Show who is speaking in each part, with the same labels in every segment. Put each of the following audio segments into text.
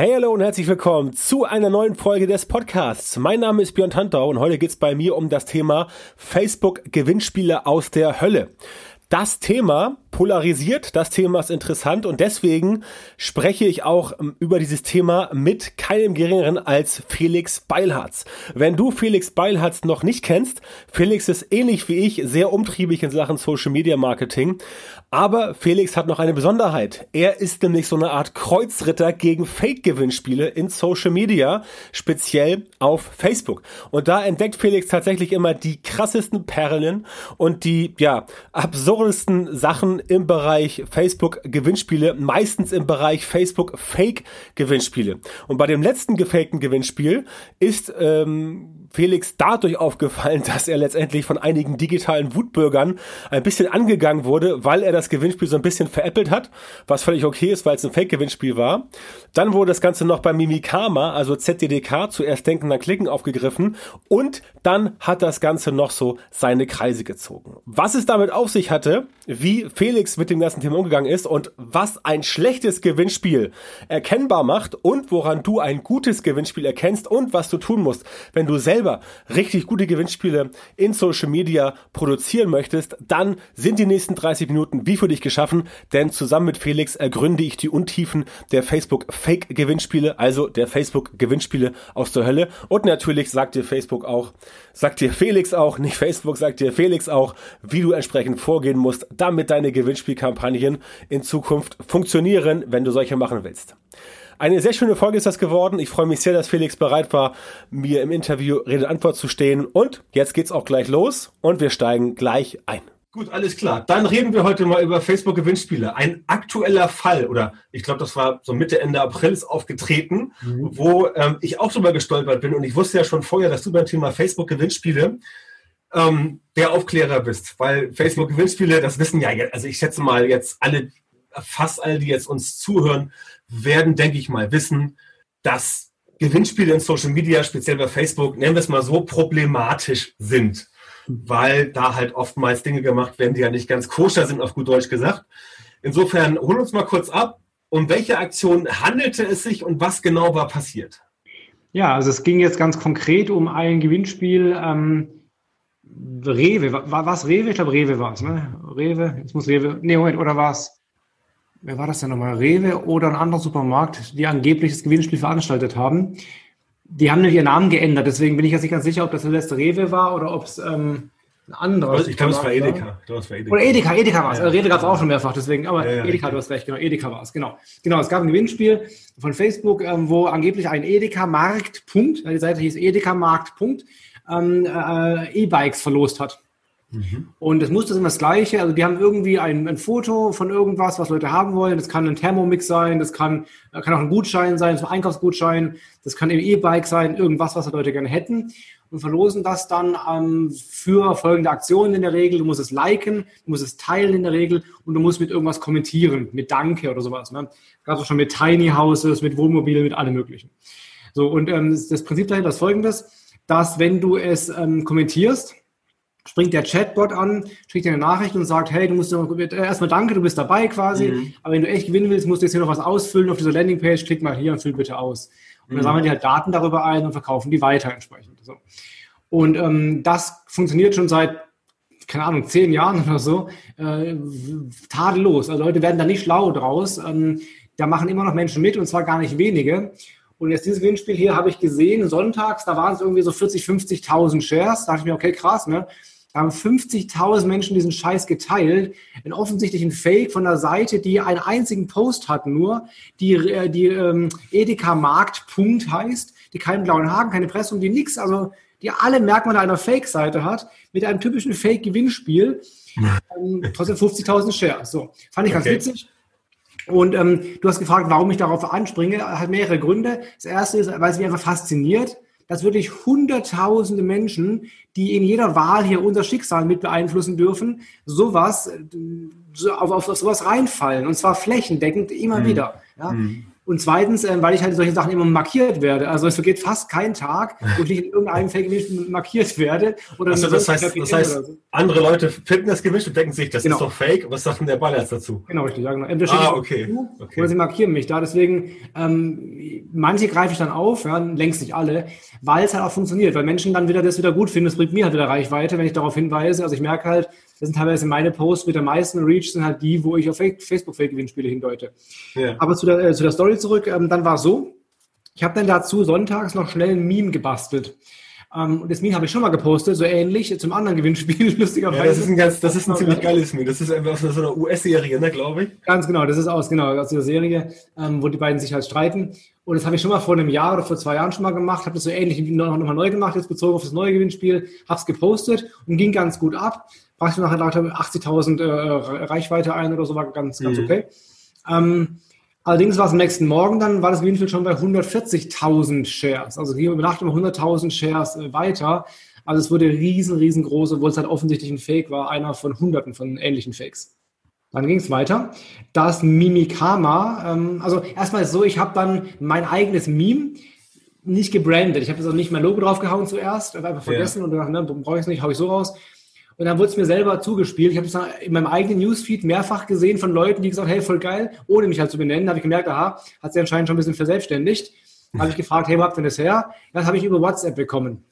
Speaker 1: Hey, hallo und herzlich willkommen zu einer neuen Folge des Podcasts. Mein Name ist Björn Tantau und heute geht's bei mir um das Thema Facebook Gewinnspiele aus der Hölle. Das Thema polarisiert, das Thema ist interessant und deswegen spreche ich auch ähm, über dieses Thema mit keinem geringeren als Felix Beilharz. Wenn du Felix Beilharz noch nicht kennst, Felix ist ähnlich wie ich sehr umtriebig in Sachen Social Media Marketing, aber Felix hat noch eine Besonderheit. Er ist nämlich so eine Art Kreuzritter gegen Fake-Gewinnspiele in Social Media, speziell auf Facebook. Und da entdeckt Felix tatsächlich immer die krassesten Perlen und die, ja, absurdesten Sachen im Bereich Facebook Gewinnspiele, meistens im Bereich Facebook Fake Gewinnspiele. Und bei dem letzten gefakten Gewinnspiel ist ähm, Felix dadurch aufgefallen, dass er letztendlich von einigen digitalen Wutbürgern ein bisschen angegangen wurde, weil er das Gewinnspiel so ein bisschen veräppelt hat, was völlig okay ist, weil es ein Fake-Gewinnspiel war. Dann wurde das Ganze noch bei Mimikama, also ZDDK, zuerst Denken, dann Klicken aufgegriffen und dann hat das Ganze noch so seine Kreise gezogen. Was es damit auf sich hatte, wie Felix mit dem ganzen Thema umgegangen ist und was ein schlechtes Gewinnspiel erkennbar macht und woran du ein gutes Gewinnspiel erkennst und was du tun musst, wenn du selber richtig gute Gewinnspiele in Social Media produzieren möchtest, dann sind die nächsten 30 Minuten wie für dich geschaffen, denn zusammen mit Felix ergründe ich die Untiefen der Facebook Fake Gewinnspiele, also der Facebook Gewinnspiele aus der Hölle und natürlich sagt dir Facebook auch, sagt dir Felix auch, nicht Facebook, sagt dir Felix auch, wie du entsprechend vorgehen musst, damit deine Gewinnspielkampagnen in Zukunft funktionieren, wenn du solche machen willst. Eine sehr schöne Folge ist das geworden. Ich freue mich sehr, dass Felix bereit war, mir im Interview Rede Antwort zu stehen. Und jetzt geht's auch gleich los und wir steigen gleich ein. Gut, alles klar. Dann reden wir heute mal über Facebook-Gewinnspiele. Ein aktueller Fall, oder ich glaube, das war so Mitte, Ende April ist aufgetreten, mhm. wo ähm, ich auch drüber gestolpert bin. Und ich wusste ja schon vorher, dass du beim Thema Facebook-Gewinnspiele ähm, der Aufklärer bist. Weil Facebook-Gewinnspiele, das wissen ja, also ich schätze mal jetzt alle, fast alle, die jetzt uns zuhören, werden, denke ich mal, wissen, dass Gewinnspiele in Social Media, speziell bei Facebook, nennen wir es mal so, problematisch sind. Weil da halt oftmals Dinge gemacht werden, die ja nicht ganz koscher sind, auf gut Deutsch gesagt. Insofern, hol uns mal kurz ab. Um welche Aktion handelte es sich und was genau war passiert?
Speaker 2: Ja, also es ging jetzt ganz konkret um ein Gewinnspiel. Ähm, Rewe, war was Rewe? Ich glaube, Rewe war es, ne? Rewe, jetzt muss Rewe, nee, Moment, oder war es wer war das denn nochmal? Rewe oder ein anderer Supermarkt, die angeblich das Gewinnspiel veranstaltet haben. Die haben nämlich ihren Namen geändert, deswegen bin ich jetzt nicht ganz sicher, ob das der letzte Rewe war oder ob es ähm, ein anderer
Speaker 1: Ich glaube, es war Edeka.
Speaker 2: War. Edeka. Oder Edeka, Edeka war es. Ja, ja. Rewe gab es auch schon mehrfach, deswegen, aber ja, Edeka, du hast recht, genau, Edeka war es, genau. Genau, es gab ein Gewinnspiel von Facebook, ähm, wo angeblich ein Edeka-Markt, Punkt, die Seite hieß Edeka-Markt, Punkt, ähm, äh, E-Bikes verlost hat. Mhm. Und es muss das immer das Gleiche. Also die haben irgendwie ein, ein, Foto von irgendwas, was Leute haben wollen. Das kann ein Thermomix sein, das kann, äh, kann auch ein Gutschein sein, so ein Einkaufsgutschein. Das kann eben E-Bike sein, irgendwas, was die Leute gerne hätten. Und verlosen das dann ähm, für folgende Aktionen in der Regel. Du musst es liken, du musst es teilen in der Regel und du musst mit irgendwas kommentieren, mit Danke oder sowas. Ne? Gab es schon mit Tiny Houses, mit Wohnmobilen, mit allem Möglichen. So, und ähm, das Prinzip dahinter ist folgendes, dass wenn du es ähm, kommentierst, springt der Chatbot an, schickt dir eine Nachricht und sagt, hey, du musst äh, erstmal danke, du bist dabei quasi, mhm. aber wenn du echt gewinnen willst, musst du jetzt hier noch was ausfüllen auf dieser Landingpage, klick mal hier und füll bitte aus. Und dann mhm. sammeln die halt Daten darüber ein und verkaufen die weiter entsprechend. So. Und ähm, das funktioniert schon seit, keine Ahnung, zehn Jahren oder so, äh, tadellos. Also Leute werden da nicht schlau draus. Ähm, da machen immer noch Menschen mit und zwar gar nicht wenige. Und jetzt dieses Gewinnspiel hier habe ich gesehen, sonntags, da waren es irgendwie so 40, 50.000 Shares. Da dachte ich mir, okay, krass, ne? Da haben 50.000 Menschen diesen Scheiß geteilt. Ein offensichtlichen Fake von der Seite, die einen einzigen Post hat nur, die, äh, die ähm, Edeka Markt Punkt heißt, die keinen blauen Haken, keine Pressung, die nichts, also die alle Merkmale einer Fake-Seite hat, mit einem typischen Fake-Gewinnspiel. Ähm, trotzdem 50.000 Shares. So, fand ich ganz okay. witzig. Und ähm, du hast gefragt, warum ich darauf anspringe. Hat mehrere Gründe. Das erste ist, weil es mich einfach fasziniert dass wirklich hunderttausende Menschen, die in jeder Wahl hier unser Schicksal mit beeinflussen dürfen, sowas, so auf, auf sowas reinfallen. Und zwar flächendeckend immer mhm. wieder. Ja? Mhm. Und zweitens, äh, weil ich halt solche Sachen immer markiert werde. Also es vergeht fast kein Tag, wo ich nicht in irgendeinem Fake markiert werde.
Speaker 1: Oder also das heißt, das heißt so. andere Leute finden das Gewinnspiel und denken sich, das genau. ist doch Fake. Was sagt denn der Ballers dazu?
Speaker 2: Genau, richtig. Ja, genau. Entweder ah, okay. Dazu, okay. Oder sie markieren mich da. Deswegen, ähm, manche greife ich dann auf, ja, längst nicht alle, weil es halt auch funktioniert, weil Menschen dann wieder das wieder gut finden. Das bringt mir halt wieder Reichweite, wenn ich darauf hinweise. Also ich merke halt, das sind teilweise meine Posts mit der meisten Reach, sind halt die, wo ich auf Facebook-Fake-Gewinnspiele hindeute. Ja. Aber zu der, äh, zu der Story zurück, ähm, dann war es so, ich habe dann dazu sonntags noch schnell ein Meme gebastelt. Ähm, und das Meme habe ich schon mal gepostet, so ähnlich zum anderen Gewinnspiel, lustigerweise.
Speaker 1: Ja, das ist ein, ganz, das ist ein ziemlich geiles Meme. Das ist einfach aus so einer US-Serie, ne, glaube ich.
Speaker 2: Ganz genau, das ist aus, genau, aus dieser Serie, ähm, wo die beiden sich halt streiten. Und das habe ich schon mal vor einem Jahr oder vor zwei Jahren schon mal gemacht, habe das so ähnlich nochmal noch neu gemacht, jetzt bezogen auf das neue Gewinnspiel, habe es gepostet und ging ganz gut ab brachte nachher 80.000 äh, Reichweite ein oder so, war ganz, ganz mhm. okay. Ähm, allerdings war es am nächsten Morgen dann, war das Gewinnspiel schon bei 140.000 Shares. Also hier über Nacht um 100.000 Shares äh, weiter. Also es wurde riesen, riesengroß, obwohl es halt offensichtlich ein Fake war, einer von Hunderten von ähnlichen Fakes. Dann ging es weiter. Das Mimikama, ähm, also erstmal so, ich habe dann mein eigenes Meme nicht gebrandet. Ich habe jetzt auch nicht mein Logo draufgehauen zuerst, habe einfach vergessen ja. und gedacht, ne, brauche ich es nicht, hau ich so raus. Und dann wurde es mir selber zugespielt. Ich habe es in meinem eigenen Newsfeed mehrfach gesehen von Leuten, die gesagt haben, hey, voll geil, ohne mich halt zu benennen. Da habe ich gemerkt, aha, hat sie anscheinend schon ein bisschen verselbstständigt. habe ich gefragt, hey, wo habt ihr das her? Das habe ich über WhatsApp bekommen.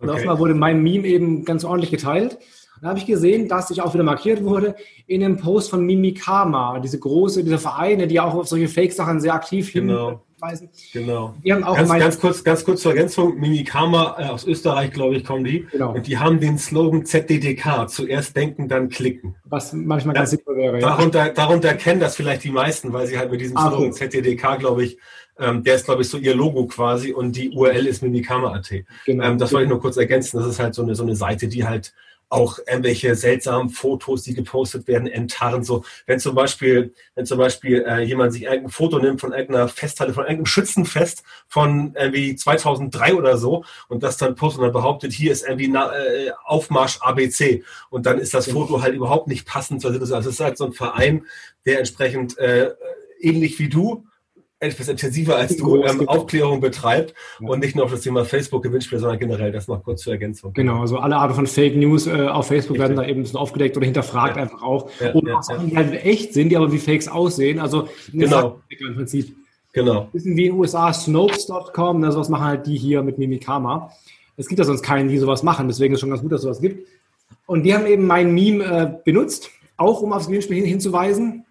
Speaker 2: Und okay. offenbar wurde mein Meme eben ganz ordentlich geteilt. Da habe ich gesehen, dass ich auch wieder markiert wurde in einem Post von Mimikama, diese große, diese Vereine, die auch auf solche Fake-Sachen sehr aktiv
Speaker 1: genau nachweisen. Genau.
Speaker 2: Die haben auch
Speaker 1: ganz, ganz, kurz, ganz kurz zur Ergänzung, Mimikama äh, aus Österreich, glaube ich, kommen die. Genau. Und die haben den Slogan ZDDK, zuerst denken, dann klicken.
Speaker 2: Was manchmal ganz
Speaker 1: sinnvoll wäre. Ja. Darunter, darunter kennen das vielleicht die meisten, weil sie halt mit diesem ah, Slogan ZDDK, glaube ich, ähm, der ist, glaube ich, so ihr Logo quasi und die URL ist Mimikama.at. Genau. Ähm, das wollte ich nur kurz ergänzen. Das ist halt so eine, so eine Seite, die halt auch irgendwelche seltsamen Fotos, die gepostet werden, enttarren. So, wenn zum Beispiel, wenn zum Beispiel äh, jemand sich irgendein Foto nimmt von irgendeiner Festhalle, von irgendeinem Schützenfest von irgendwie 2003 oder so und das dann postet und dann behauptet, hier ist irgendwie na, äh, Aufmarsch ABC und dann ist das Foto halt überhaupt nicht passend. Also es ist halt so ein Verein, der entsprechend äh, ähnlich wie du etwas intensiver als du ähm, Aufklärung betreibt ja. und nicht nur auf das Thema Facebook-Gewinnspiel, sondern generell das noch kurz zur Ergänzung.
Speaker 2: Genau, also alle Arten von Fake News äh, auf Facebook Richtig. werden da eben ein bisschen aufgedeckt oder hinterfragt ja. einfach auch. Ja, oder auch Sachen, die halt echt sind, die aber wie Fakes aussehen. Also
Speaker 1: genau.
Speaker 2: im Prinzip. Genau. Bisschen wie in den USA Snopes.com, ne, sowas machen halt die hier mit Mimikama. Es gibt ja sonst keinen, die sowas machen, deswegen ist es schon ganz gut, dass sowas gibt. Und die haben eben mein Meme äh, benutzt, auch um aufs Gewinnspiel hin, hinzuweisen.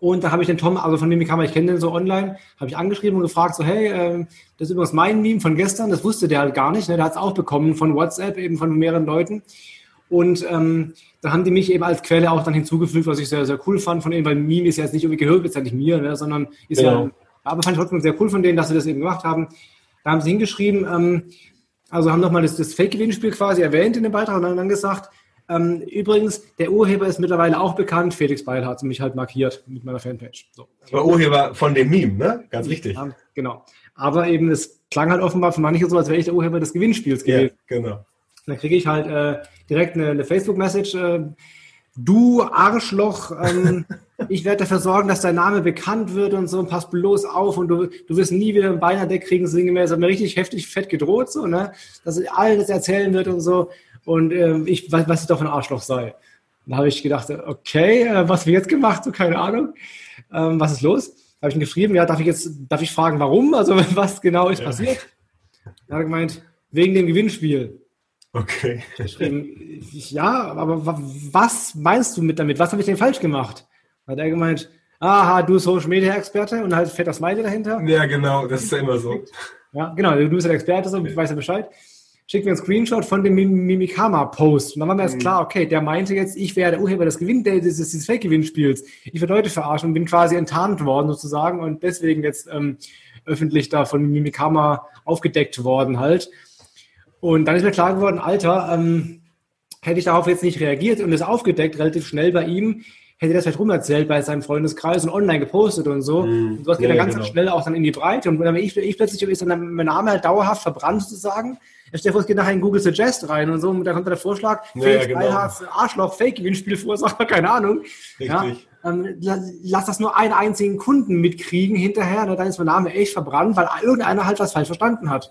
Speaker 2: Und da habe ich den Tom, also von dem Kamera, ich kenne den so online, habe ich angeschrieben und gefragt, so, hey, ähm, das ist übrigens mein Meme von gestern, das wusste der halt gar nicht, ne? der hat es auch bekommen von WhatsApp, eben von mehreren Leuten. Und ähm, da haben die mich eben als Quelle auch dann hinzugefügt, was ich sehr, sehr cool fand von denen, weil Meme ist ja jetzt nicht irgendwie gehört, ist ja nicht mir, ne? sondern ist ja. ja, aber fand ich trotzdem sehr cool von denen, dass sie das eben gemacht haben. Da haben sie hingeschrieben, ähm, also haben nochmal das, das Fake-Gewinnspiel quasi erwähnt in dem Beitrag und dann, dann gesagt, ähm, übrigens, der Urheber ist mittlerweile auch bekannt. Felix Beil hat mich halt markiert mit meiner Fanpage. So.
Speaker 1: Der Urheber von dem Meme, ne? Ganz richtig.
Speaker 2: Ja, genau. Aber eben, es klang halt offenbar für manche so, als wäre ich der Urheber des Gewinnspiels gewesen.
Speaker 1: Ja, genau.
Speaker 2: Dann kriege ich halt äh, direkt eine, eine Facebook-Message. Äh, du Arschloch, ähm, ich werde dafür sorgen, dass dein Name bekannt wird und so, und pass bloß auf und du, du wirst nie wieder ein Beinadeck kriegen, sinngemäß, hat mir richtig heftig fett gedroht, so, ne, dass er alles erzählen wird und so und äh, ich weiß, was ich doch ein Arschloch sei. Da habe ich gedacht, okay, äh, was wird jetzt gemacht? So, keine Ahnung. Ähm, was ist los? Habe ich ihn geschrieben, ja, darf ich jetzt, darf ich fragen, warum? Also was genau ist ja. passiert? Er hat gemeint, wegen dem Gewinnspiel.
Speaker 1: Okay.
Speaker 2: Geschrieben, ja, aber was meinst du mit damit? Was habe ich denn falsch gemacht? Hat er gemeint, aha, du Social Media Experte und halt fett das Smiley dahinter.
Speaker 1: Ja, genau, das ist ja immer so.
Speaker 2: Ja, genau, du bist der Experte, so, ich weiß ja Bescheid schickt mir einen Screenshot von dem Mimikama-Post. Und dann war mir erst mhm. klar, okay, der meinte jetzt, ich wäre der Urheber des Gewinn, des, des, des Fake-Gewinnspiels. Ich werde Leute verarschen und bin quasi enttarnt worden sozusagen und deswegen jetzt ähm, öffentlich da von Mimikama aufgedeckt worden halt. Und dann ist mir klar geworden, Alter, ähm, hätte ich darauf jetzt nicht reagiert und es aufgedeckt relativ schnell bei ihm, hätte das vielleicht rumerzählt bei seinem Freundeskreis und online gepostet und so. Mhm. Und sowas geht ja, dann ganz genau. schnell auch dann in die Breite. Und wenn ich, ich plötzlich ist dann mein Name halt dauerhaft verbrannt sozusagen, vor, es geht nachher in Google Suggest rein und so, und da kommt der Vorschlag,
Speaker 1: ja, Felix genau.
Speaker 2: Arschloch, Fake-Gewinnspiel Verursacher, keine Ahnung. Richtig. Ja, ähm, lass das nur einen einzigen Kunden mitkriegen hinterher, ne, dann ist mein Name echt verbrannt, weil irgendeiner halt was falsch verstanden hat.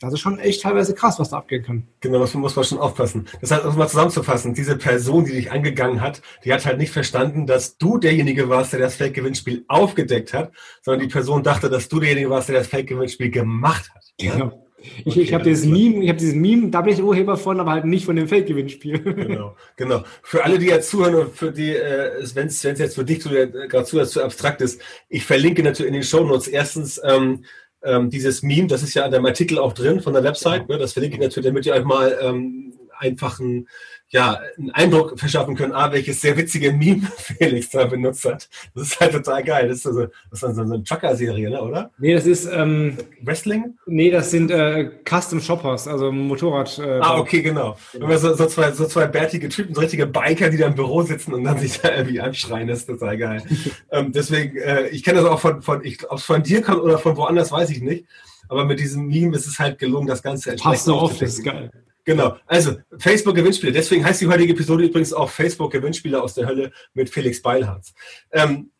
Speaker 2: Das ist schon echt teilweise krass, was da abgehen kann.
Speaker 1: Genau, das muss man schon aufpassen. Das heißt, um mal zusammenzufassen, diese Person, die dich angegangen hat, die hat halt nicht verstanden, dass du derjenige warst, der das Fake-Gewinnspiel aufgedeckt hat, sondern die Person dachte, dass du derjenige warst, der das Fake-Gewinnspiel gemacht hat.
Speaker 2: Genau. Ich, okay, ich habe dieses Meme, ich habe dieses Meme, da bin ich Urheber von, aber halt nicht von dem Fake-Gewinnspiel.
Speaker 1: Genau, genau. Für alle, die jetzt zuhören und für die, äh, wenn es jetzt für dich äh, gerade zu, zu abstrakt ist, ich verlinke natürlich in den Show Notes erstens ähm, ähm, dieses Meme, das ist ja an dem Artikel auch drin von der Website, ne, das verlinke ich natürlich, damit ihr euch mal ähm, einfach einen, ja, einen Eindruck verschaffen könnt, ah, welches sehr witzige Meme Felix da benutzt hat. Das ist halt total geil. Das ist, also, das ist so, so eine Trucker-Serie, ne, oder?
Speaker 2: Nee, das ist ähm,
Speaker 1: Wrestling?
Speaker 2: Nee, das sind äh, Custom Shoppers, also Motorrad.
Speaker 1: Äh, ah, okay, genau. genau. So, so, zwei, so zwei bärtige Typen, so richtige Biker, die da im Büro sitzen und dann sich da irgendwie anschreien, das ist total geil. ähm, deswegen, äh, ich kenne das auch von, von ob es von dir kommt oder von woanders, weiß ich nicht. Aber mit diesem Meme ist es halt gelungen, das Ganze
Speaker 2: entsprechend Passt so auf, das ist geil.
Speaker 1: Genau. Also, Facebook-Gewinnspiele. Deswegen heißt die heutige Episode übrigens auch Facebook-Gewinnspiele aus der Hölle mit Felix Beilharz. Ähm,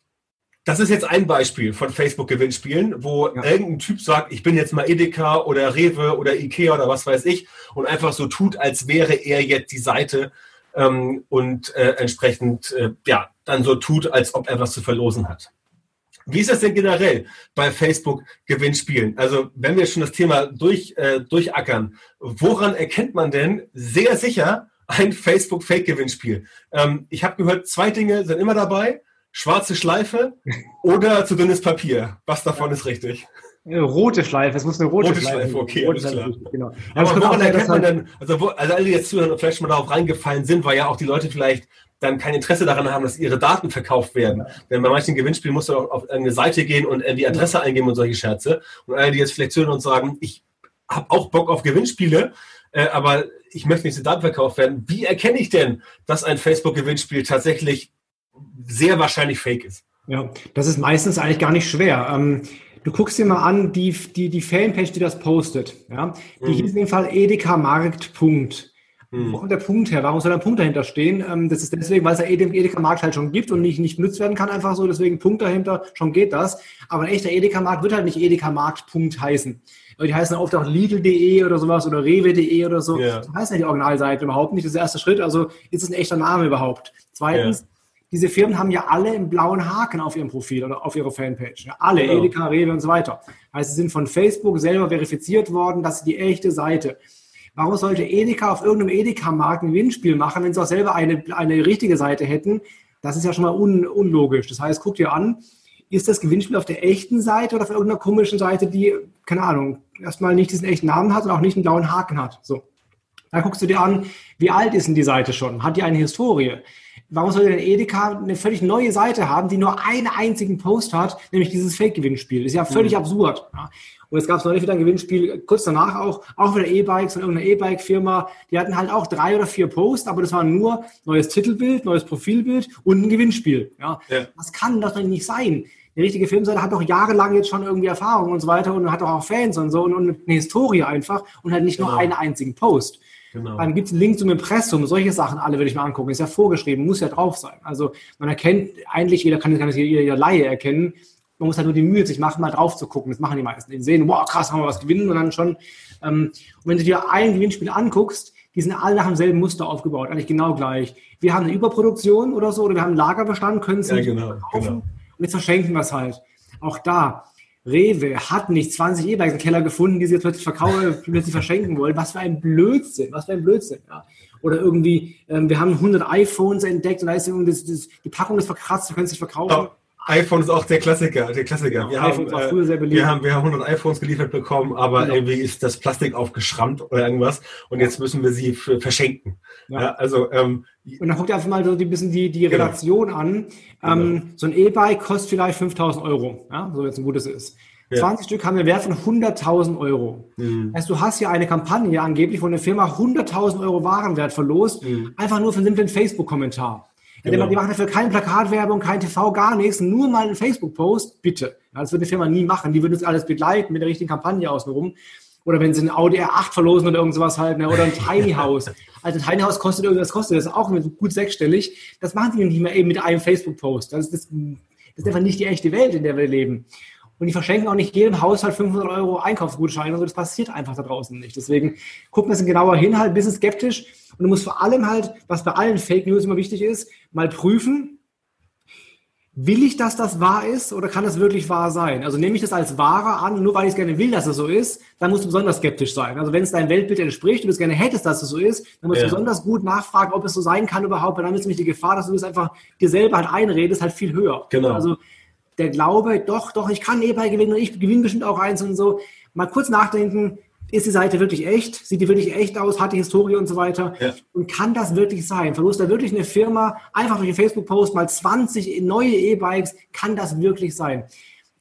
Speaker 1: das ist jetzt ein Beispiel von Facebook-Gewinnspielen, wo ja. irgendein Typ sagt, ich bin jetzt mal Edeka oder Rewe oder Ikea oder was weiß ich und einfach so tut, als wäre er jetzt die Seite ähm, und äh, entsprechend äh, ja dann so tut, als ob er was zu verlosen hat. Wie ist das denn generell bei Facebook-Gewinnspielen? Also wenn wir schon das Thema durch, äh, durchackern, woran erkennt man denn sehr sicher ein Facebook-Fake-Gewinnspiel? Ähm, ich habe gehört, zwei Dinge sind immer dabei. Schwarze Schleife oder zu dünnes Papier. Was davon ist richtig?
Speaker 2: Rote Schleife, es muss eine rote, rote Schleife.
Speaker 1: Okay, rote Schleife, genau. Aber woran erkennt man denn, also, wo, also alle, die jetzt zuhören und vielleicht schon mal darauf reingefallen sind, weil ja auch die Leute vielleicht dann kein Interesse daran haben, dass ihre Daten verkauft werden. Denn bei manchen Gewinnspielen musst du auch auf eine Seite gehen und die Adresse eingeben und solche Scherze. Und alle, die jetzt vielleicht zuhören und sagen, ich habe auch Bock auf Gewinnspiele, äh, aber ich möchte nicht zu Daten verkauft werden. Wie erkenne ich denn, dass ein Facebook-Gewinnspiel tatsächlich sehr wahrscheinlich fake ist?
Speaker 2: Ja, das ist meistens eigentlich gar nicht schwer. Ähm, du guckst dir mal an, die, die, die Fanpage, die das postet. Ja? Die mhm. hieß in dem Fall Edeka Markt. Hm. Wo kommt der Punkt her? Warum soll ein Punkt dahinter stehen? Ähm, das ist deswegen, weil es ja eh den Edeka-Markt halt schon gibt und nicht, nicht benutzt werden kann, einfach so. Deswegen Punkt dahinter, schon geht das. Aber ein echter Edeka-Markt wird halt nicht Edeka-Markt Punkt heißen. Die heißen oft auch Lidl.de oder sowas oder Rewe.de oder so. Ja. Das heißt ja die Originalseite überhaupt nicht. Das ist der erste Schritt. Also ist es ein echter Name überhaupt. Zweitens, ja. diese Firmen haben ja alle einen blauen Haken auf ihrem Profil oder auf ihrer Fanpage. Ja, alle, genau. Edeka, Rewe und so weiter. Heißt, sie sind von Facebook selber verifiziert worden, dass sie die echte Seite. Warum sollte Edeka auf irgendeinem Edeka-Markt ein Gewinnspiel machen, wenn sie auch selber eine, eine richtige Seite hätten? Das ist ja schon mal un, unlogisch. Das heißt, guck dir an, ist das Gewinnspiel auf der echten Seite oder auf irgendeiner komischen Seite, die, keine Ahnung, erstmal nicht diesen echten Namen hat und auch nicht einen blauen Haken hat. So. Dann guckst du dir an, wie alt ist denn die Seite schon? Hat die eine Historie? Warum sollte denn Edeka eine völlig neue Seite haben, die nur einen einzigen Post hat, nämlich dieses Fake-Gewinnspiel? Das ist ja völlig mhm. absurd. Ja. Und es gab neulich wieder ein Gewinnspiel, kurz danach auch, auch wieder E-Bikes von irgendeiner E-Bike-Firma. Die hatten halt auch drei oder vier Posts, aber das war nur neues Titelbild, neues Profilbild und ein Gewinnspiel. Ja. ja. Das kann doch nicht sein. Die richtige Filmseite hat doch jahrelang jetzt schon irgendwie Erfahrung und so weiter und hat auch Fans und so und, und eine Historie einfach und halt nicht genau. nur einen einzigen Post. Genau. Dann gibt es einen Link zum Impressum, solche Sachen alle würde ich mir angucken. Ist ja vorgeschrieben, muss ja drauf sein. Also man erkennt, eigentlich jeder kann, kann das jeder, jeder Laie erkennen, man muss halt nur die Mühe sich machen, mal drauf zu gucken. Das machen die meisten. Die sehen, wow, krass, haben wir was gewinnen und dann schon. Ähm, und wenn du dir ein Gewinnspiel anguckst, die sind alle nach demselben Muster aufgebaut, eigentlich genau gleich. Wir haben eine Überproduktion oder so, oder wir haben einen Lagerbestand, können es ja, nicht genau, verkaufen genau. und jetzt verschenken wir es halt. Auch da, Rewe hat nicht 20 E-Bikes im Keller gefunden, die sie jetzt plötzlich verkaufen, plötzlich verschenken wollen. Was für ein Blödsinn, was für ein Blödsinn. Ja. Oder irgendwie, ähm, wir haben 100 iPhones entdeckt und da ist das, das, die Packung ist verkratzt, du kannst es nicht verkaufen
Speaker 1: iPhone ist auch der Klassiker, der Klassiker. Wir, haben, äh, wir, haben, wir haben 100 iPhones geliefert bekommen, aber genau. irgendwie ist das Plastik aufgeschrammt oder irgendwas und jetzt müssen wir sie verschenken. Ja. ja also ähm,
Speaker 2: und dann guckt ihr einfach mal so ein bisschen die, die genau. Relation an. Ähm, genau. So ein E-Bike kostet vielleicht 5000 Euro, ja, so jetzt ein gutes ist. Ja. 20 Stück haben einen Wert von 100.000 Euro. Mhm. Also du hast hier eine Kampagne angeblich, wo eine Firma 100.000 Euro Warenwert verlost, mhm. einfach nur für einen simplen Facebook-Kommentar. Genau. Die machen dafür keine Plakatwerbung, kein TV, gar nichts, nur mal einen Facebook-Post, bitte. Das würde die Firma nie machen. Die würden uns alles begleiten mit der richtigen Kampagne außenrum. Oder wenn sie ein Audi R8 verlosen oder irgendwas halt, ne? oder ein Tiny House. Also ein Tiny House kostet irgendwas, kostet das auch gut sechsstellig. Das machen sie nicht mehr eben mit einem Facebook-Post. Das, das, das ist einfach nicht die echte Welt, in der wir leben. Und die verschenken auch nicht jedem Haushalt 500 Euro Einkaufsgutscheine. Also das passiert einfach da draußen nicht. Deswegen gucken wir es genauer hin, halt ein bisschen skeptisch. Und du musst vor allem halt, was bei allen Fake News immer wichtig ist, mal prüfen, will ich, dass das wahr ist oder kann das wirklich wahr sein? Also nehme ich das als wahrer an, nur weil ich es gerne will, dass es so ist, dann musst du besonders skeptisch sein. Also wenn es dein Weltbild entspricht und du es gerne hättest, dass es so ist, dann musst ja. du besonders gut nachfragen, ob es so sein kann überhaupt, weil dann ist nämlich die Gefahr, dass du es einfach dir selber halt einredest, halt viel höher.
Speaker 1: Genau.
Speaker 2: Also der Glaube, doch, doch, ich kann E-Bike gewinnen und ich gewinne bestimmt auch eins und so. Mal kurz nachdenken, ist die Seite wirklich echt? Sieht die wirklich echt aus? Hat die Historie und so weiter? Ja. Und kann das wirklich sein? Verlust da wirklich eine Firma einfach durch den Facebook-Post mal 20 neue E-Bikes? Kann das wirklich sein?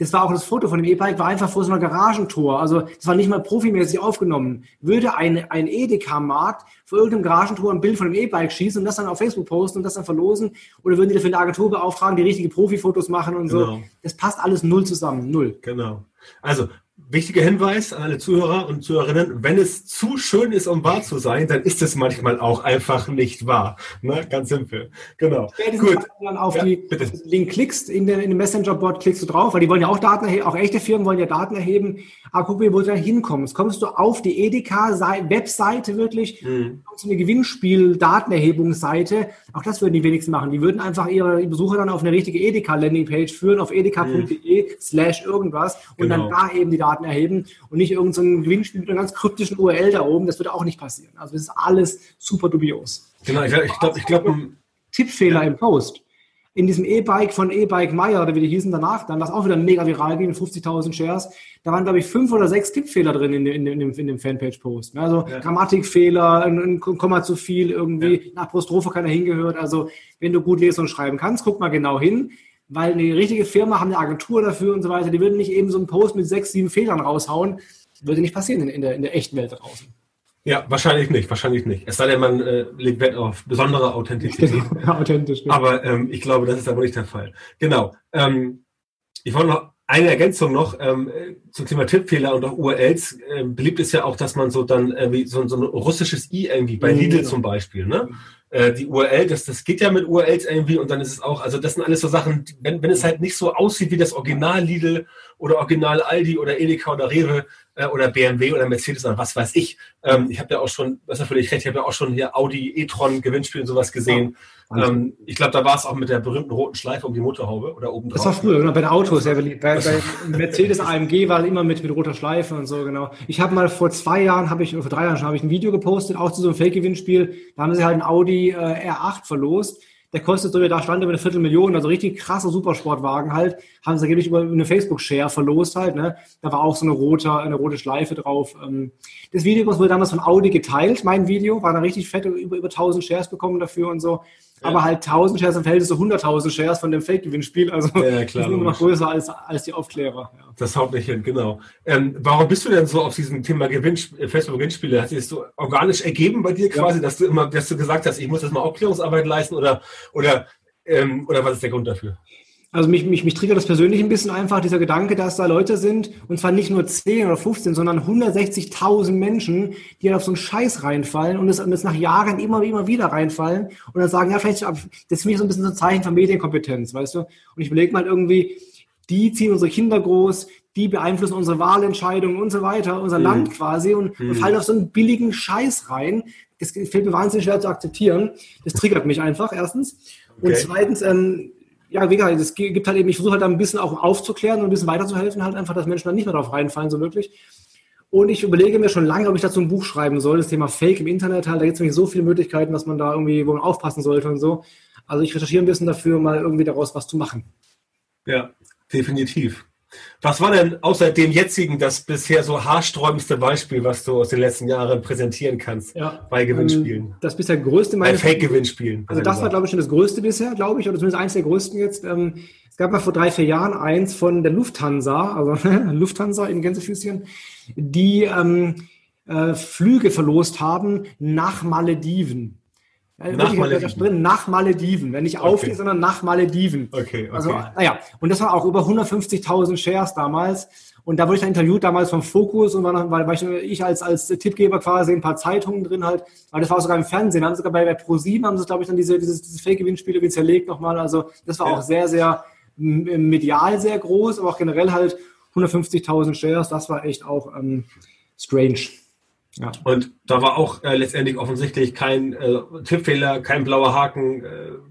Speaker 2: Das war auch das Foto von dem E-Bike, war einfach vor so einer Garagentor. Also das war nicht mal profimäßig aufgenommen. Würde ein, ein Edeka-Markt vor irgendeinem Garagentor ein Bild von dem E-Bike schießen und das dann auf Facebook posten und das dann verlosen? Oder würden die dafür eine Agentur beauftragen, die richtige Profifotos machen und genau. so? Das passt alles null zusammen. Null.
Speaker 1: Genau. Also Wichtiger Hinweis an alle Zuhörer und Zuhörerinnen, wenn es zu schön ist, um wahr zu sein, dann ist es manchmal auch einfach nicht wahr. Ne? Ganz simpel. Genau.
Speaker 2: Gut. Dann auf ja, die bitte. Link klickst, in, den, in den Messenger-Bot klickst du drauf, weil die wollen ja auch Daten erheben, auch echte Firmen wollen ja Daten erheben. Aber guck mal, wo du da hinkommst. Kommst du auf die Edeka-Webseite wirklich, mhm. kommst du eine Gewinnspiel-Datenerhebungsseite. Auch das würden die wenigsten machen. Die würden einfach ihre Besucher dann auf eine richtige Edeka-Landing-Page führen, auf edeka.de mhm. slash irgendwas und genau. dann da eben die Daten Daten erheben und nicht irgendein so Gewinnspiel mit einer ganz kryptischen URL da oben. Das würde auch nicht passieren. Also das ist alles super dubios.
Speaker 1: Genau, ich glaube, ich glaube, glaub,
Speaker 2: Tippfehler ja. im Post. In diesem E-Bike von E-Bike Meyer, oder wie die hießen danach, dann das auch wieder mega viral ging mit 50.000 Shares. Da waren, glaube ich, fünf oder sechs Tippfehler drin in, in, in, dem, in dem Fanpage-Post. Also ja. Grammatikfehler, ein, ein Komma zu viel, irgendwie ja. eine Apostrophe keiner hingehört. Also wenn du gut lesen und schreiben kannst, guck mal genau hin weil eine richtige Firma haben eine Agentur dafür und so weiter, die würden nicht eben so einen Post mit sechs, sieben Fehlern raushauen. Würde nicht passieren in, der, in der echten Welt draußen.
Speaker 1: Ja, wahrscheinlich nicht, wahrscheinlich nicht. Es sei denn, man äh, legt Wert auf besondere Authentizität. Authentisch. Ja. Aber ähm, ich glaube, das ist aber nicht der Fall. Genau. Ähm, ich wollte noch eine Ergänzung noch ähm, zum Thema Tippfehler und auch URLs. Äh, beliebt ist ja auch, dass man so dann äh, wie so, so ein russisches I irgendwie bei mhm, Lidl genau. zum Beispiel, ne? Äh, die URL, das, das geht ja mit URLs irgendwie und dann ist es auch, also das sind alles so Sachen, wenn, wenn es halt nicht so aussieht wie das Original Lidl oder Original Aldi oder Edeka oder Rewe oder BMW oder Mercedes oder was weiß ich. Ähm, ich habe ja auch schon, das ist völlig recht, ich habe ja auch schon hier Audi e-tron Gewinnspiel und sowas gesehen. Ja, ähm, ich glaube, da war es auch mit der berühmten roten Schleife um die Motorhaube oder oben drauf.
Speaker 2: Das war früher, genau, bei den Autos sehr beliebt. Bei, bei Mercedes AMG war immer mit, mit roter Schleife und so, genau. Ich habe mal vor zwei Jahren, habe ich, vor drei Jahren schon, habe ich ein Video gepostet, auch zu so einem Fake-Gewinnspiel. Da haben sie halt ein Audi äh, R8 verlost der kostet so, da stand über eine Viertelmillion, also richtig krasser Supersportwagen halt, haben sie angeblich über eine Facebook-Share verlost halt, ne? Da war auch so eine rote, eine rote Schleife drauf. Ähm, das Video wurde damals von Audi geteilt, mein Video, war da richtig fett, über, über 1000 Shares bekommen dafür und so. Ja. Aber halt 1000 Shares im Verhältnis zu 100.000 Shares von dem Fake-Gewinnspiel, also
Speaker 1: ja, klar,
Speaker 2: ist immer noch größer als, als die Aufklärer.
Speaker 1: Ja. Das haut nicht hin, genau. Ähm, warum bist du denn so auf diesem Thema Gewinnsp Facebook-Gewinnspiele? Hat sich das so organisch ergeben bei dir quasi, dass du immer, dass du gesagt hast, ich muss jetzt mal Aufklärungsarbeit leisten oder, oder, ähm, oder was ist der Grund dafür?
Speaker 2: Also mich, mich, mich triggert das persönlich ein bisschen einfach, dieser Gedanke, dass da Leute sind, und zwar nicht nur 10 oder 15, sondern 160.000 Menschen, die halt auf so einen Scheiß reinfallen und es, und es nach Jahren immer, immer wieder reinfallen und dann sagen, ja, vielleicht, das ist für mich so ein bisschen so ein Zeichen von Medienkompetenz, weißt du? Und ich überlege mal irgendwie, die ziehen unsere Kinder groß, die beeinflussen unsere Wahlentscheidungen und so weiter, unser mhm. Land quasi und, mhm. und, fallen auf so einen billigen Scheiß rein. Das fällt mir wahnsinnig schwer zu akzeptieren. Das triggert mich einfach, erstens. Okay. Und zweitens, ähm, ja, wie gesagt, es gibt halt eben, ich versuche halt da ein bisschen auch aufzuklären und ein bisschen weiterzuhelfen, halt einfach, dass Menschen dann nicht mehr darauf reinfallen, so wirklich. Und ich überlege mir schon lange, ob ich dazu ein Buch schreiben soll, das Thema Fake im Internet halt. Da gibt es nämlich so viele Möglichkeiten, dass man da irgendwie, wo man aufpassen sollte und so. Also ich recherchiere ein bisschen dafür, mal irgendwie daraus was zu machen.
Speaker 1: Ja, definitiv. Was war denn außer dem jetzigen das bisher so haarsträubendste Beispiel, was du aus den letzten Jahren präsentieren kannst ja, bei Gewinnspielen? Ähm,
Speaker 2: das bisher größte
Speaker 1: Bei Fake-Gewinnspielen.
Speaker 2: Also das war, glaube ich, schon das größte bisher, glaube ich, oder zumindest eins der größten jetzt. Ähm, es gab mal vor drei, vier Jahren eins von der Lufthansa, also Lufthansa in Gänsefüßchen, die ähm, äh, Flüge verlost haben nach Malediven. Nach Malediven. Drin, nach Malediven. Wenn nicht okay. auf, sondern nach Malediven.
Speaker 1: Okay, okay.
Speaker 2: Also, naja, und das war auch über 150.000 Shares damals. Und da wurde ich dann interviewt damals vom Fokus und war, noch, war, war ich, als, als Tippgeber quasi ein paar Zeitungen drin halt. Aber das war sogar im Fernsehen. Haben sogar bei, bei Pro7 haben sie, glaube ich, dann diese, dieses, dieses Fake-Gewinnspiel irgendwie zerlegt nochmal. Also das war ja. auch sehr, sehr medial sehr groß, aber auch generell halt 150.000 Shares. Das war echt auch ähm, strange.
Speaker 1: Ja. Und da war auch äh, letztendlich offensichtlich kein äh, Tippfehler, kein blauer Haken. Äh,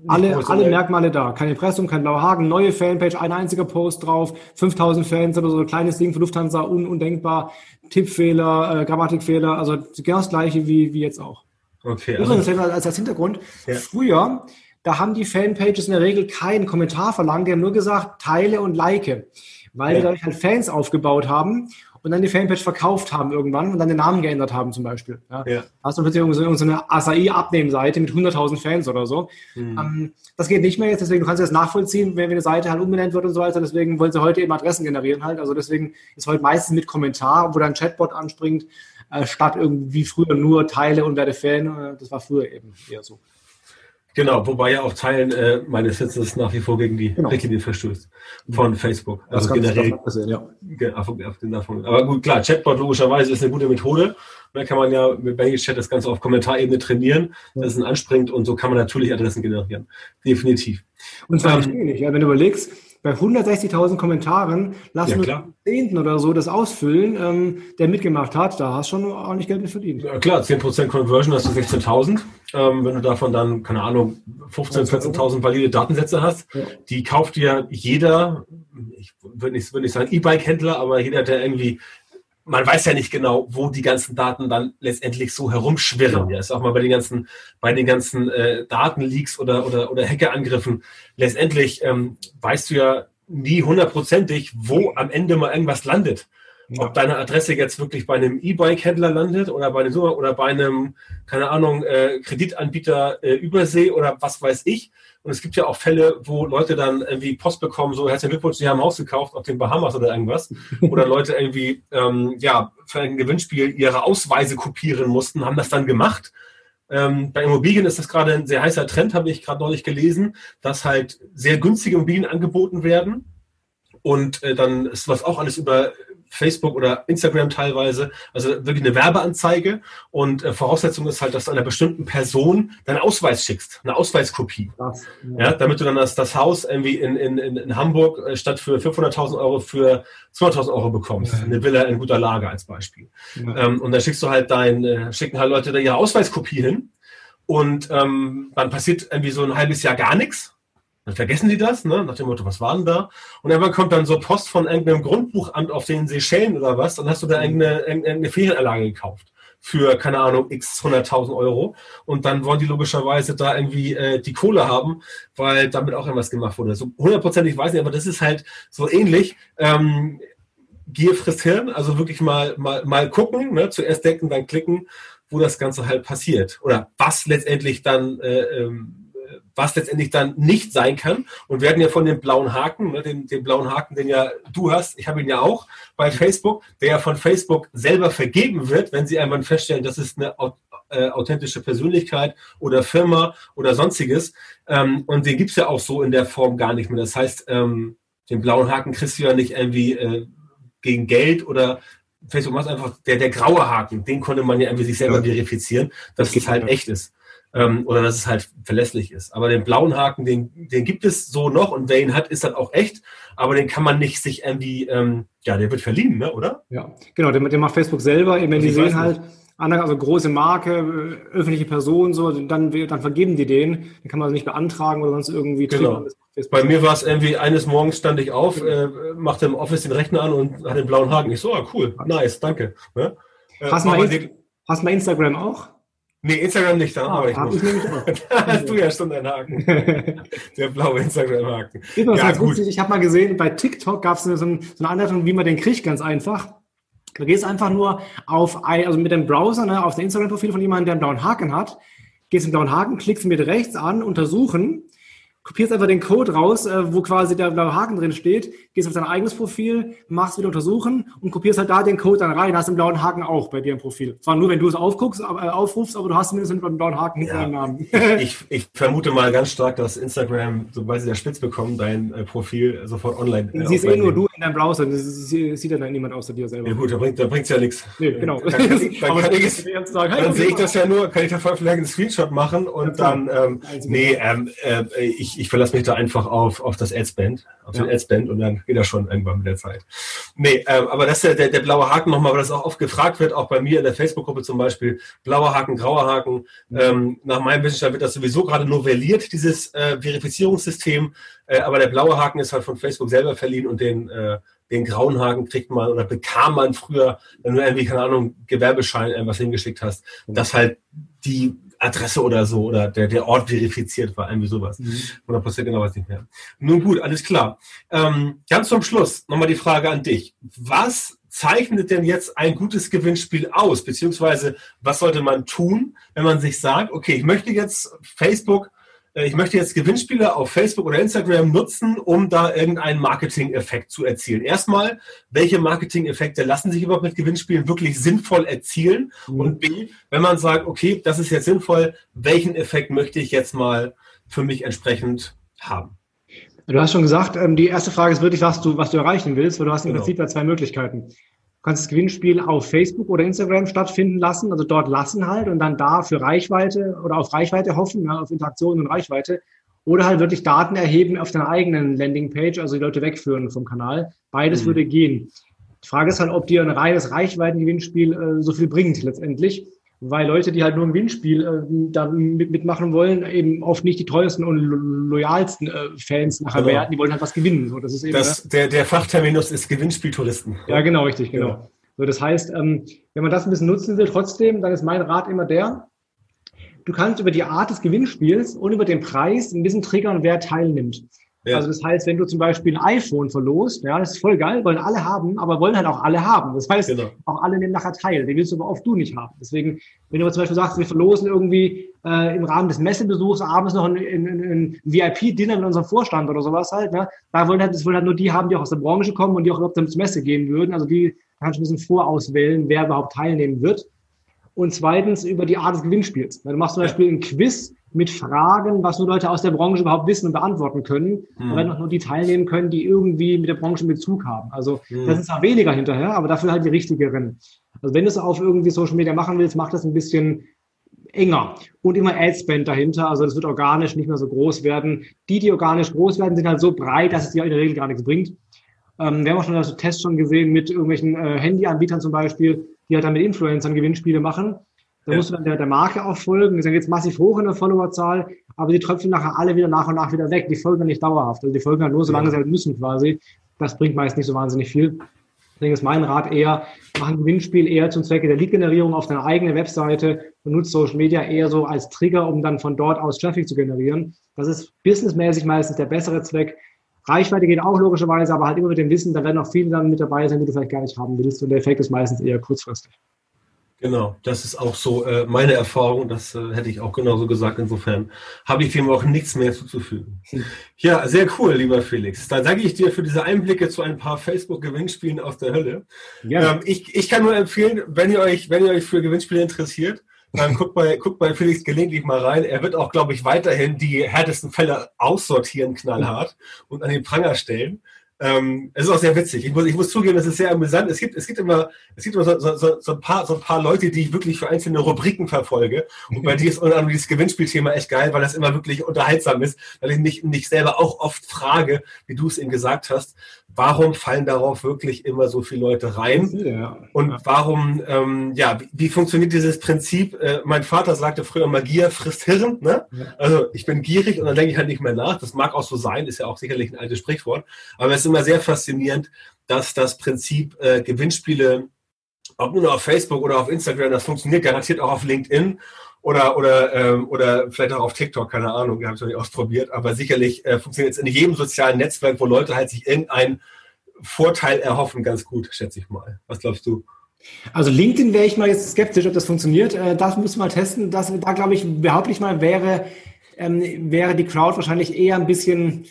Speaker 2: alle, alle Merkmale da. Kein Impressum, kein blauer Haken, neue Fanpage, ein einziger Post drauf, 5000 Fans oder so ein kleines Ding für Lufthansa, un undenkbar. Tippfehler, äh, Grammatikfehler, also genau das gleiche wie, wie jetzt auch. Okay. Also, als, als Hintergrund, ja. früher, da haben die Fanpages in der Regel keinen Kommentar verlangt, die haben nur gesagt, teile und like, weil ja. die dadurch halt Fans aufgebaut haben und dann die Fanpage verkauft haben irgendwann und dann den Namen geändert haben zum Beispiel. Ja. ja. Hast du plötzlich so, so eine Acai-Abnehmseite mit 100.000 Fans oder so. Mhm. Ähm, das geht nicht mehr jetzt, deswegen kannst du das nachvollziehen, wenn eine Seite halt umbenannt wird und so weiter. Deswegen wollen sie heute eben Adressen generieren halt. Also deswegen ist heute meistens mit Kommentar, wo dann ein Chatbot anspringt, äh, statt irgendwie früher nur Teile und werde Fan. Äh, das war früher eben eher so.
Speaker 1: Genau, wobei ja auch Teilen äh, meines Wissens nach wie vor gegen die genau. Richtlinie verstößt von Facebook.
Speaker 2: Das also generell. Sehen, ja.
Speaker 1: Auf, auf den davon. Aber gut, klar, Chatbot logischerweise ist eine gute Methode. Da kann man ja mit Banking Chat das Ganze auf Kommentarebene trainieren, dass es anspringt und so kann man natürlich Adressen generieren. Definitiv.
Speaker 2: Und zwar ähm, nicht, ja, wenn du überlegst, bei 160.000 Kommentaren lassen ja, wir Zehnten oder so das ausfüllen, ähm, der mitgemacht hat. Da hast du schon ordentlich Geld mit verdient.
Speaker 1: Ja, klar, 10% Conversion hast du 16.000. Ähm, wenn du davon dann, keine Ahnung, 15.000, 14.000 valide Datensätze hast, ja. die kauft dir jeder, ich würde nicht, würd nicht sagen E-Bike-Händler, aber jeder, der irgendwie man weiß ja nicht genau, wo die ganzen Daten dann letztendlich so herumschwirren. Ja, ist auch mal bei den ganzen, bei den ganzen äh, Datenleaks oder, oder, oder Hackerangriffen. Letztendlich ähm, weißt du ja nie hundertprozentig, wo am Ende mal irgendwas landet. Ja. Ob deine Adresse jetzt wirklich bei einem E-Bike-Händler landet oder bei einem oder bei einem, keine Ahnung, äh, Kreditanbieter äh, Übersee oder was weiß ich. Und es gibt ja auch Fälle, wo Leute dann irgendwie Post bekommen, so herzlichen Glückwunsch, sie haben ein Haus gekauft auf den Bahamas oder irgendwas. Oder Leute irgendwie, ähm, ja, für ein Gewinnspiel ihre Ausweise kopieren mussten, haben das dann gemacht. Ähm, bei Immobilien ist das gerade ein sehr heißer Trend, habe ich gerade neulich gelesen, dass halt sehr günstige Immobilien angeboten werden. Und äh, dann ist was auch alles über Facebook oder Instagram teilweise, also wirklich eine Werbeanzeige und äh, Voraussetzung ist halt, dass du einer bestimmten Person deinen Ausweis schickst, eine Ausweiskopie. Das, ja. ja. damit du dann das, das Haus irgendwie in, in, in Hamburg äh, statt für 500.000 Euro für 200.000 Euro bekommst. Ja. Eine Villa in guter Lage als Beispiel. Ja. Ähm, und dann schickst du halt dein, äh, schicken halt Leute da ihre Ausweiskopie hin und ähm, dann passiert irgendwie so ein halbes Jahr gar nichts dann vergessen die das, ne? nach dem Motto, was war denn da? Und irgendwann kommt dann so Post von irgendeinem Grundbuchamt auf den Seychellen oder was, dann hast du da irgendeine, irgendeine Ferienanlage gekauft für, keine Ahnung, x 100.000 Euro. Und dann wollen die logischerweise da irgendwie äh, die Kohle haben, weil damit auch irgendwas gemacht wurde. So hundertprozentig weiß ich, aber das ist halt so ähnlich. Ähm, Gier frisst Hirn, also wirklich mal, mal, mal gucken, ne? zuerst denken, dann klicken, wo das Ganze halt passiert. Oder was letztendlich dann äh, ähm, was letztendlich dann nicht sein kann. Und wir hatten ja von dem blauen Haken, ne, den, den blauen Haken, den ja du hast, ich habe ihn ja auch bei Facebook, der ja von Facebook selber vergeben wird, wenn sie einmal feststellen, das ist eine äh, authentische Persönlichkeit oder Firma oder sonstiges. Ähm, und den gibt es ja auch so in der Form gar nicht mehr. Das heißt, ähm, den blauen Haken kriegst du ja nicht irgendwie äh, gegen Geld oder Facebook macht einfach der, der graue Haken, den konnte man ja irgendwie sich selber ja. verifizieren, dass das es halt echt ist ähm, oder dass es halt verlässlich ist. Aber den blauen Haken, den, den gibt es so noch und wer ihn hat, ist dann auch echt, aber den kann man nicht sich irgendwie, ähm, ja, der wird verliehen, ne, oder?
Speaker 2: Ja, genau, den, den macht Facebook selber, eben wenn die sehen halt, andere, also große Marke, öffentliche Person, so, dann, dann vergeben die den, den kann man also nicht beantragen oder sonst irgendwie.
Speaker 1: Genau. Bei mir war es irgendwie, eines Morgens stand ich auf, äh, machte im Office den Rechner an und hatte den blauen Haken. Ich so, ah, cool, nice, danke. Ja?
Speaker 2: Äh, hast, du hast du Instagram auch?
Speaker 1: Nee, Instagram nicht, da ah, habe ich nicht. Ich da hast du ja schon einen Haken. Der blaue Instagram-Haken.
Speaker 2: Ja, gut. Ich habe mal gesehen, bei TikTok gab es so, eine Anleitung, wie man den kriegt, ganz einfach. Du gehst einfach nur auf, ein, also mit dem Browser, ne, auf das Instagram-Profil von jemandem, der einen blauen Haken hat, gehst den blauen Haken, klickst mit rechts an, untersuchen, kopierst einfach den Code raus, äh, wo quasi der blaue Haken drin steht, gehst auf dein eigenes Profil, machst wieder untersuchen und kopierst halt da den Code dann rein, hast den blauen Haken auch bei dir im Profil. Zwar nur, wenn du es aufguckst, äh, aufrufst, aber du hast mindestens einen blauen Haken hinter ja, deinem Namen.
Speaker 1: ich, ich, vermute mal ganz stark, dass Instagram, sobald sie das spitz bekommen, dein äh, Profil sofort online.
Speaker 2: Äh, Siehst eh nur du in deinem Browser, das sieht dann niemand außer dir selber.
Speaker 1: Ja gut, da bringt da bringt's ja nichts.
Speaker 2: Nee, genau.
Speaker 1: Dann, kann ich, dann, kann ich, sagen, dann sehe ich das ja nur, kann ich da vielleicht einen Screenshot machen und dann, ähm, nee, ähm, äh, ich, ich verlasse mich da einfach auf, auf das Adspend, auf ja. den Adspend und dann geht er schon irgendwann mit der Zeit. Nee, ähm, aber das ist ja der, der blaue Haken nochmal, weil das auch oft gefragt wird, auch bei mir in der Facebook-Gruppe zum Beispiel, blauer Haken, grauer Haken. Mhm. Ähm, nach meinem Wissensstand wird das sowieso gerade novelliert, dieses äh, Verifizierungssystem, äh, aber der blaue Haken ist halt von Facebook selber verliehen und den äh, den grauen Haken kriegt man oder bekam man früher, wenn du irgendwie, keine Ahnung, Gewerbeschein irgendwas hingeschickt hast, dass halt die Adresse oder so oder der, der Ort verifiziert war, irgendwie sowas. Mhm. 100% genau weiß nicht mehr. Nun gut, alles klar. Ähm, ganz zum Schluss nochmal die Frage an dich. Was zeichnet denn jetzt ein gutes Gewinnspiel aus? Beziehungsweise was sollte man tun, wenn man sich sagt, okay, ich möchte jetzt Facebook ich möchte jetzt Gewinnspiele auf Facebook oder Instagram nutzen, um da irgendeinen Marketing-Effekt zu erzielen. Erstmal, welche Marketing-Effekte lassen sich überhaupt mit Gewinnspielen wirklich sinnvoll erzielen? Mhm. Und B, wenn man sagt, okay, das ist jetzt sinnvoll, welchen Effekt möchte ich jetzt mal für mich entsprechend haben?
Speaker 2: Du hast schon gesagt, ähm, die erste Frage ist wirklich, was du, was du erreichen willst, weil du hast im genau. Prinzip da zwei Möglichkeiten. Du kannst das Gewinnspiel auf Facebook oder Instagram stattfinden lassen, also dort lassen halt und dann da für Reichweite oder auf Reichweite hoffen, ja, auf Interaktion und Reichweite. Oder halt wirklich Daten erheben auf deiner eigenen Landingpage, also die Leute wegführen vom Kanal. Beides mhm. würde gehen. Die Frage ist halt, ob dir ein reines Reichweitengewinnspiel äh, so viel bringt letztendlich weil Leute, die halt nur ein Gewinnspiel äh, da mit, mitmachen wollen, eben oft nicht die treuesten und loyalsten äh, Fans nachher genau. werden. Die wollen halt was gewinnen. So,
Speaker 1: das ist eben, das, der, der Fachterminus ist Gewinnspieltouristen.
Speaker 2: Ja, genau, richtig, genau. Ja. So, das heißt, ähm, wenn man das ein bisschen nutzen will, trotzdem, dann ist mein Rat immer der, du kannst über die Art des Gewinnspiels und über den Preis ein bisschen triggern, wer teilnimmt. Ja. Also das heißt, wenn du zum Beispiel ein iPhone verlost, ja, das ist voll geil, wollen alle haben, aber wollen halt auch alle haben. Das heißt, genau. auch alle nehmen nachher teil. Den willst du aber oft du nicht haben. Deswegen, wenn du aber zum Beispiel sagst, wir verlosen irgendwie äh, im Rahmen des Messebesuchs abends noch ein, ein, ein VIP-Dinner in unserem Vorstand oder sowas halt, ne? da wollen halt, das wollen halt nur die haben, die auch aus der Branche kommen und die auch überhaupt zur Messe gehen würden. Also die kannst du ein bisschen vorauswählen, wer überhaupt teilnehmen wird. Und zweitens über die Art des Gewinnspiels. Du machst zum Beispiel ein Quiz mit Fragen, was nur Leute aus der Branche überhaupt wissen und beantworten können. Hm. Da werden auch nur die teilnehmen können, die irgendwie mit der Branche einen Bezug haben. Also hm. das ist auch weniger hinterher, aber dafür halt die richtigeren. Also wenn du es auf irgendwie Social Media machen willst, mach das ein bisschen enger und immer Adspend dahinter. Also das wird organisch nicht mehr so groß werden. Die, die organisch groß werden, sind halt so breit, dass es dir in der Regel gar nichts bringt. Ähm, wir haben auch schon also Tests schon gesehen mit irgendwelchen äh, Handyanbietern zum Beispiel, die halt dann mit Influencern Gewinnspiele machen. Da ja. musst du dann der, der Marke auch folgen. Die sind jetzt massiv hoch in der Followerzahl, aber die tröpfeln nachher alle wieder nach und nach wieder weg. Die folgen nicht dauerhaft. Also die folgen halt nur, solange ja. sie halt müssen quasi. Das bringt meist nicht so wahnsinnig viel. Deswegen ist mein Rat eher, mach ein Gewinnspiel eher zum Zwecke der Lead-Generierung auf deiner eigenen Webseite und nutzt Social Media eher so als Trigger, um dann von dort aus Traffic zu generieren. Das ist businessmäßig meistens der bessere Zweck. Reichweite geht auch logischerweise, aber halt immer mit dem Wissen, da werden auch viele dann mit dabei sein, die du vielleicht gar nicht haben willst. Und der Effekt ist meistens eher kurzfristig.
Speaker 1: Genau, das ist auch so äh, meine Erfahrung. Das äh, hätte ich auch genauso gesagt. Insofern habe ich dem auch nichts mehr zuzufügen. Ja, sehr cool, lieber Felix. Dann danke ich dir für diese Einblicke zu ein paar Facebook-Gewinnspielen aus der Hölle. Ja. Ähm, ich, ich kann nur empfehlen, wenn ihr euch, wenn ihr euch für Gewinnspiele interessiert, dann guckt bei, guckt bei Felix gelegentlich mal rein. Er wird auch, glaube ich, weiterhin die härtesten Fälle aussortieren, knallhart, und an den Pranger stellen. Ähm, es ist auch sehr witzig. Ich muss, ich muss zugeben, es ist sehr amüsant. Es gibt, es gibt immer, es gibt immer so, so, so, ein paar, so ein paar Leute, die ich wirklich für einzelne Rubriken verfolge. Und bei dir ist unter anderem dieses Gewinnspielthema echt geil, weil das immer wirklich unterhaltsam ist, weil ich mich, mich selber auch oft frage, wie du es eben gesagt hast, warum fallen darauf wirklich immer so viele Leute rein? Ja. Und warum, ähm, ja, wie, wie, funktioniert dieses Prinzip? Äh, mein Vater sagte früher, Magier frisst Hirn. Ne? Ja. Also ich bin gierig und dann denke ich halt nicht mehr nach. Das mag auch so sein, ist ja auch sicherlich ein altes Sprichwort. Aber es ist immer sehr faszinierend, dass das Prinzip äh, Gewinnspiele, ob nur auf Facebook oder auf Instagram, das funktioniert garantiert auch auf LinkedIn oder oder ähm, oder vielleicht auch auf TikTok, keine Ahnung, ich habe es noch nicht ausprobiert, aber sicherlich äh, funktioniert es in jedem sozialen Netzwerk, wo Leute halt sich irgendeinen Vorteil erhoffen, ganz gut, schätze ich mal. Was glaubst du?
Speaker 2: Also LinkedIn wäre ich mal jetzt skeptisch, ob das funktioniert. Äh, das müssen wir mal testen. Das, da glaube ich, behaupte ich mal, wäre ähm, wäre die Crowd wahrscheinlich eher ein bisschen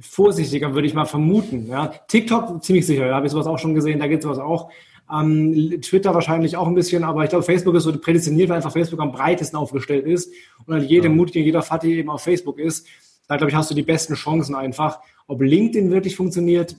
Speaker 2: vorsichtiger, würde ich mal vermuten. Ja. TikTok ziemlich sicher, da habe ich sowas auch schon gesehen, da geht sowas auch. Ähm, Twitter wahrscheinlich auch ein bisschen, aber ich glaube, Facebook ist so prädestiniert, weil einfach Facebook am breitesten aufgestellt ist und halt jede ja. Mutige, jeder Fatih eben auf Facebook ist. Da, glaube ich, hast du die besten Chancen einfach. Ob LinkedIn wirklich funktioniert,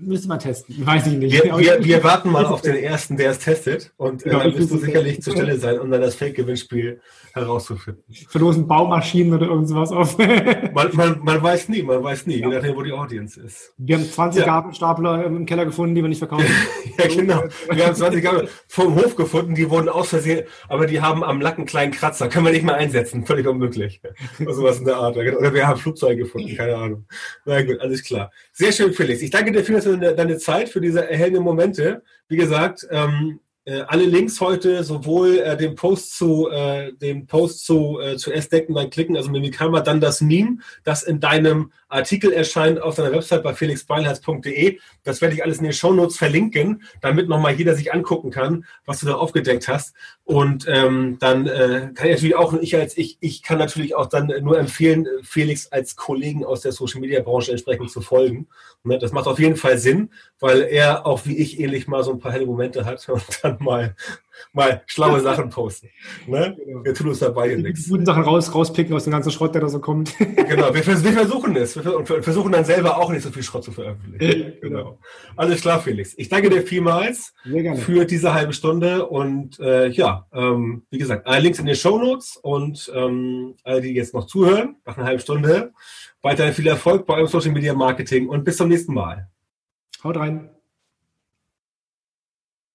Speaker 2: müsste man testen. Weiß ich nicht.
Speaker 1: Wir, wir, wir warten mal auf den ersten, der es testet. Und äh, dann wirst du sicherlich zur Stelle sein, um dann das Fake-Gewinnspiel herauszufinden.
Speaker 2: Verlosen Baumaschinen oder irgendwas auf.
Speaker 1: man, man, man weiß nie, man weiß nie, ja. je nachdem, wo die Audience ist.
Speaker 2: Wir haben 20 ja. Gabelstapler im Keller gefunden, die wir nicht verkaufen.
Speaker 1: ja, genau. Wir haben 20 Gabel vom Hof gefunden, die wurden aus Versehen, aber die haben am Lacken kleinen Kratzer. Können wir nicht mehr einsetzen. Völlig unmöglich. Oder sowas in der Art. Oder wir haben Flugzeuge gefunden, keine Ahnung. Na gut, alles klar. Sehr schön, Felix. Ich danke dir für deine Zeit, für diese erhellenden Momente. Wie gesagt, ähm, äh, alle Links heute, sowohl äh, den Post zu, äh, den Post zu, äh, zu S-Decken dann klicken, also mit Mikama, dann das Meme, das in deinem Artikel erscheint auf deiner Website bei felixbeilharz.de. Das werde ich alles in den Shownotes verlinken, damit nochmal jeder sich angucken kann, was du da aufgedeckt hast. Und ähm, dann äh, kann ich natürlich auch, ich als ich, ich kann natürlich auch dann nur empfehlen, Felix als Kollegen aus der Social Media Branche entsprechend zu folgen. Ne, das macht auf jeden Fall Sinn, weil er auch wie ich ähnlich mal so ein paar helle Momente hat und dann mal mal schlaue Sachen posten. Ne? Genau. Wir tun uns dabei hier nichts.
Speaker 2: Guten Sachen raus, rauspicken aus dem ganzen Schrott, der da so kommt.
Speaker 1: genau, wir, wir versuchen es. Wir versuchen dann selber auch nicht so viel Schrott zu veröffentlichen. genau. Alles klar, Felix. Ich danke dir vielmals für diese halbe Stunde und äh, ja, ähm, wie gesagt, alle Links in den Show Notes und ähm, alle, die jetzt noch zuhören, nach einer halben Stunde, weiterhin viel Erfolg bei eurem Social Media Marketing und bis zum nächsten Mal.
Speaker 2: Haut rein.